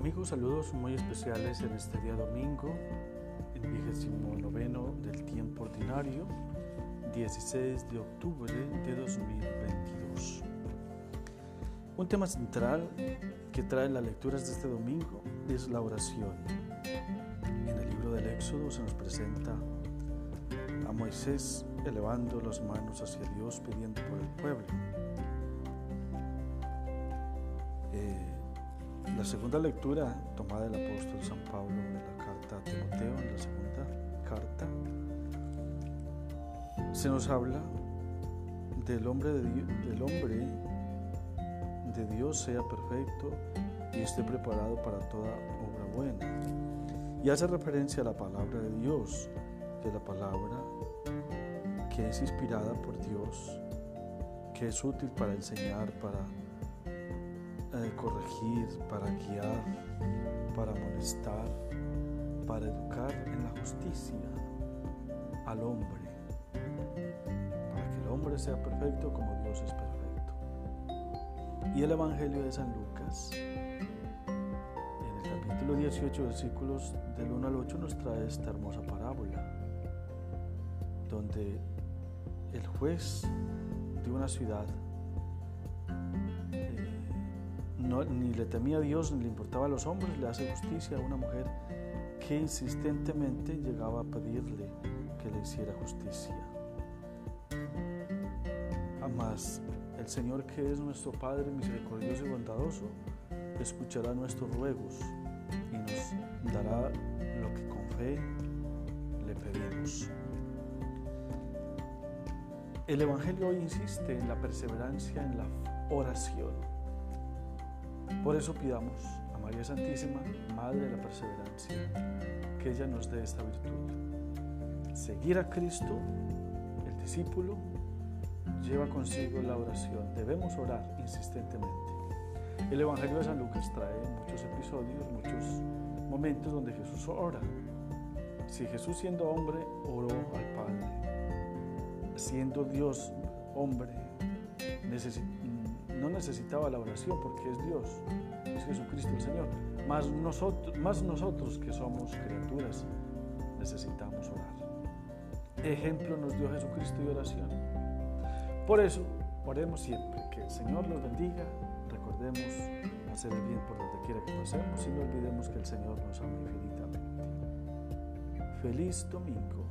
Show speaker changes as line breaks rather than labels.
amigos, saludos muy especiales en este día domingo, el vigésimo noveno del tiempo ordinario, 16 de octubre de 2022. Un tema central que trae las lecturas de este domingo es la oración. En el libro del Éxodo se nos presenta a Moisés elevando las manos hacia Dios pidiendo por el pueblo. La segunda lectura tomada del apóstol San Pablo de la carta a Timoteo, en la segunda carta, se nos habla del hombre de, Dios, del hombre de Dios sea perfecto y esté preparado para toda obra buena. Y hace referencia a la palabra de Dios, de la palabra que es inspirada por Dios, que es útil para enseñar, para eh, corregir, para guiar, para molestar, para educar en la justicia al hombre, para que el hombre sea perfecto como Dios es perfecto. Y el Evangelio de San Lucas, en el capítulo 18, versículos del 1 al 8, nos trae esta hermosa parábola, donde el juez de una ciudad ni le temía a Dios ni le importaba a los hombres, le hace justicia a una mujer que insistentemente llegaba a pedirle que le hiciera justicia. Además, el Señor que es nuestro Padre misericordioso y bondadoso, escuchará nuestros ruegos y nos dará lo que con fe le pedimos. El Evangelio hoy insiste en la perseverancia en la oración por eso pidamos a María Santísima, Madre de la Perseverancia, que ella nos dé esta virtud. Seguir a Cristo, el discípulo, lleva consigo la oración. Debemos orar insistentemente. El Evangelio de San Lucas trae muchos episodios, muchos momentos donde Jesús ora. Si Jesús siendo hombre oró al Padre, siendo Dios hombre, necesita no necesitaba la oración porque es Dios, es Jesucristo el Señor. Más nosotros, más nosotros que somos criaturas necesitamos orar. Ejemplo nos dio Jesucristo de oración. Por eso, oremos siempre, que el Señor nos bendiga, recordemos hacer el bien por donde quiera que pasemos y no olvidemos que el Señor nos ama infinitamente. Feliz domingo.